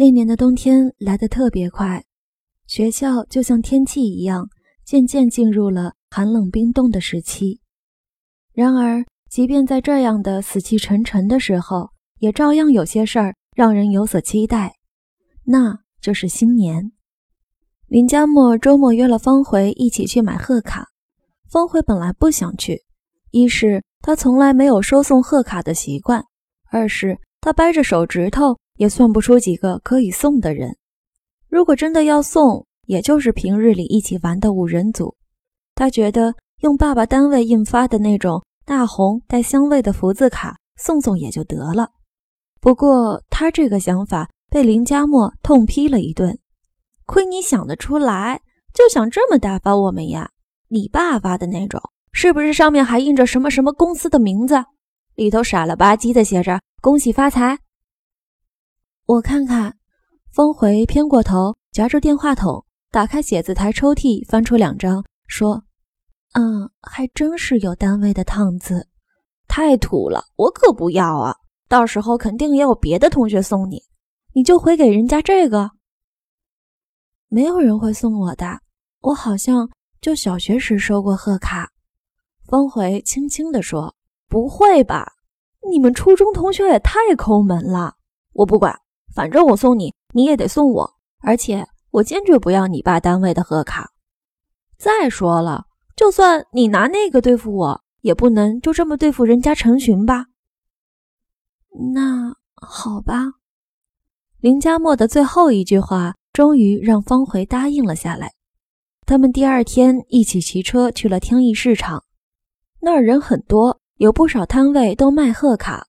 那年的冬天来得特别快，学校就像天气一样，渐渐进入了寒冷冰冻的时期。然而，即便在这样的死气沉沉的时候，也照样有些事儿让人有所期待，那就是新年。林佳默周末约了方回一起去买贺卡，方回本来不想去，一是他从来没有收送贺卡的习惯，二是他掰着手指头也算不出几个可以送的人。如果真的要送，也就是平日里一起玩的五人组。他觉得用爸爸单位印发的那种大红带香味的福字卡送送也就得了。不过他这个想法被林佳默痛批了一顿，亏你想得出来，就想这么打发我们呀？你爸发的那种，是不是上面还印着什么什么公司的名字？里头傻了吧唧的写着“恭喜发财”。我看看，峰回偏过头，夹着电话筒，打开写字台抽屉，翻出两张，说：“嗯，还真是有单位的烫字，太土了，我可不要啊！”到时候肯定也有别的同学送你，你就回给人家这个。没有人会送我的，我好像就小学时收过贺卡。方回轻轻地说：“不会吧？你们初中同学也太抠门了。我不管，反正我送你，你也得送我。而且我坚决不要你爸单位的贺卡。再说了，就算你拿那个对付我，也不能就这么对付人家陈寻吧。”那好吧，林佳默的最后一句话终于让方回答应了下来。他们第二天一起骑车去了天意市场，那儿人很多，有不少摊位都卖贺卡。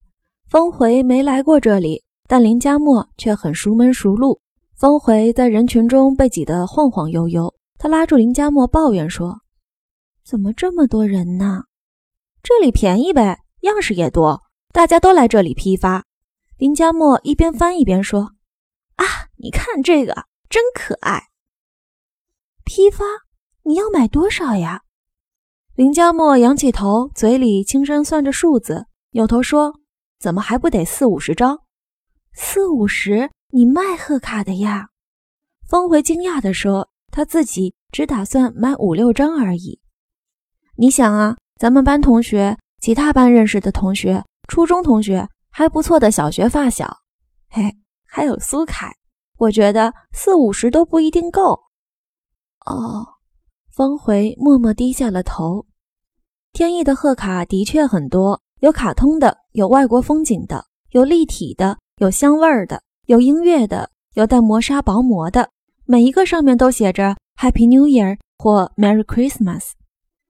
方回没来过这里，但林佳默却很熟门熟路。方回在人群中被挤得晃晃悠悠，他拉住林佳默抱怨说：“怎么这么多人呢？这里便宜呗，样式也多。”大家都来这里批发，林佳默一边翻一边说：“啊，你看这个真可爱。”批发？你要买多少呀？林佳默仰起头，嘴里轻声算着数字，扭头说：“怎么还不得四五十张？四五十？你卖贺卡的呀？”峰回惊讶地说：“他自己只打算买五六张而已。你想啊，咱们班同学，其他班认识的同学。”初中同学还不错的小学发小，嘿，还有苏凯，我觉得四五十都不一定够。哦，方回默默低下了头。天意的贺卡的确很多，有卡通的，有外国风景的，有立体的，有香味儿的，有音乐的，有带磨砂薄膜的，每一个上面都写着 Happy New Year 或 Merry Christmas，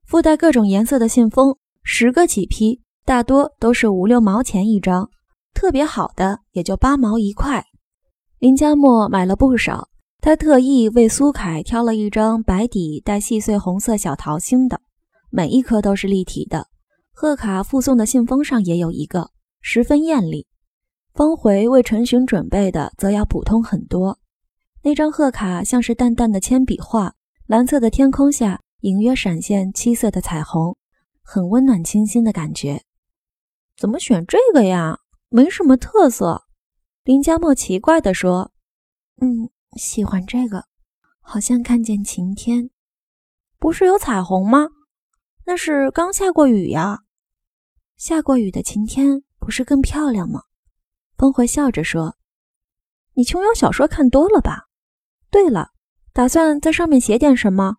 附带各种颜色的信封，十个起批。大多都是五六毛钱一张，特别好的也就八毛一块。林佳默买了不少，他特意为苏凯挑了一张白底带细碎红色小桃心的，每一颗都是立体的。贺卡附送的信封上也有一个，十分艳丽。方回为陈寻准备的则要普通很多。那张贺卡像是淡淡的铅笔画，蓝色的天空下隐约闪现七色的彩虹，很温暖清新的感觉。怎么选这个呀？没什么特色。林佳默奇怪地说：“嗯，喜欢这个，好像看见晴天。不是有彩虹吗？那是刚下过雨呀。下过雨的晴天不是更漂亮吗？”峰回笑着说：“你琼瑶小说看多了吧？对了，打算在上面写点什么？”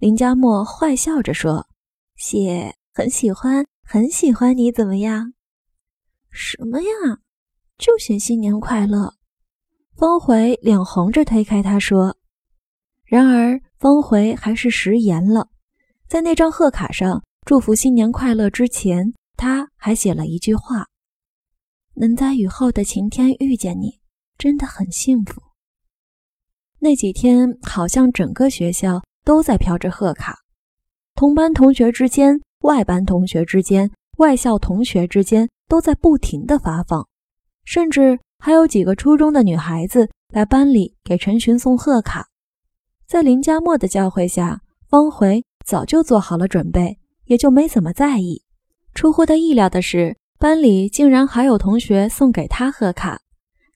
林佳默坏笑着说：“写很喜欢。”很喜欢你，怎么样？什么呀？就写新年快乐。方回脸红着推开他说。然而方回还是食言了，在那张贺卡上祝福新年快乐之前，他还写了一句话：“能在雨后的晴天遇见你，真的很幸福。”那几天好像整个学校都在飘着贺卡，同班同学之间。外班同学之间、外校同学之间都在不停的发放，甚至还有几个初中的女孩子来班里给陈寻送贺卡。在林佳默的教诲下，方回早就做好了准备，也就没怎么在意。出乎他意料的是，班里竟然还有同学送给他贺卡。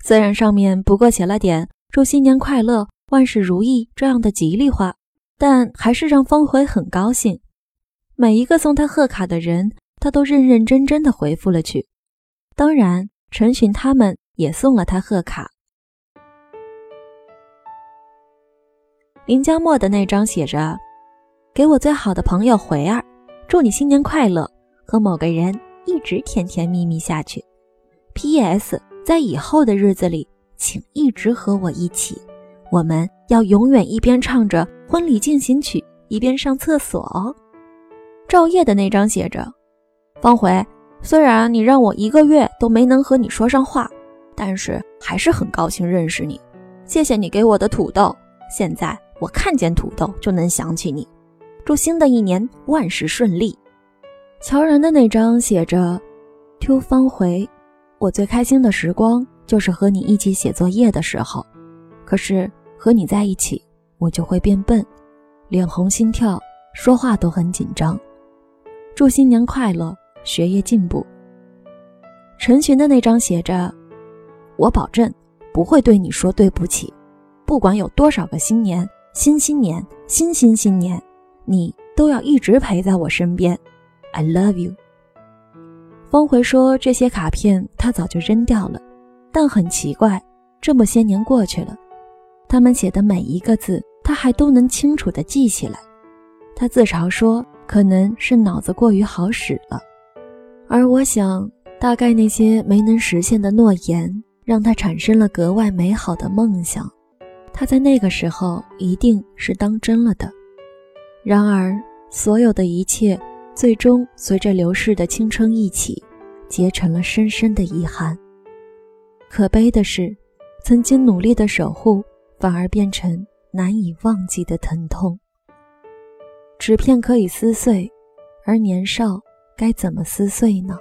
虽然上面不过写了点“祝新年快乐，万事如意”这样的吉利话，但还是让方回很高兴。每一个送他贺卡的人，他都认认真真的回复了去。当然，陈寻他们也送了他贺卡。林佳墨的那张写着：“给我最好的朋友回儿，祝你新年快乐，和某个人一直甜甜蜜蜜下去。P.S. 在以后的日子里，请一直和我一起，我们要永远一边唱着婚礼进行曲，一边上厕所哦。”赵烨的那张写着：“方回，虽然你让我一个月都没能和你说上话，但是还是很高兴认识你。谢谢你给我的土豆，现在。”我看见土豆就能想起你，祝新的一年万事顺利。乔然的那张写着“ to 方回”，我最开心的时光就是和你一起写作业的时候，可是和你在一起，我就会变笨，脸红心跳，说话都很紧张。祝新年快乐，学业进步。陈寻的那张写着“我保证不会对你说对不起，不管有多少个新年。”新新年，新新新年，你都要一直陪在我身边。I love you。方回说这些卡片他早就扔掉了，但很奇怪，这么些年过去了，他们写的每一个字他还都能清楚地记起来。他自嘲说，可能是脑子过于好使了。而我想，大概那些没能实现的诺言，让他产生了格外美好的梦想。他在那个时候一定是当真了的，然而所有的一切最终随着流逝的青春一起，结成了深深的遗憾。可悲的是，曾经努力的守护，反而变成难以忘记的疼痛。纸片可以撕碎，而年少该怎么撕碎呢？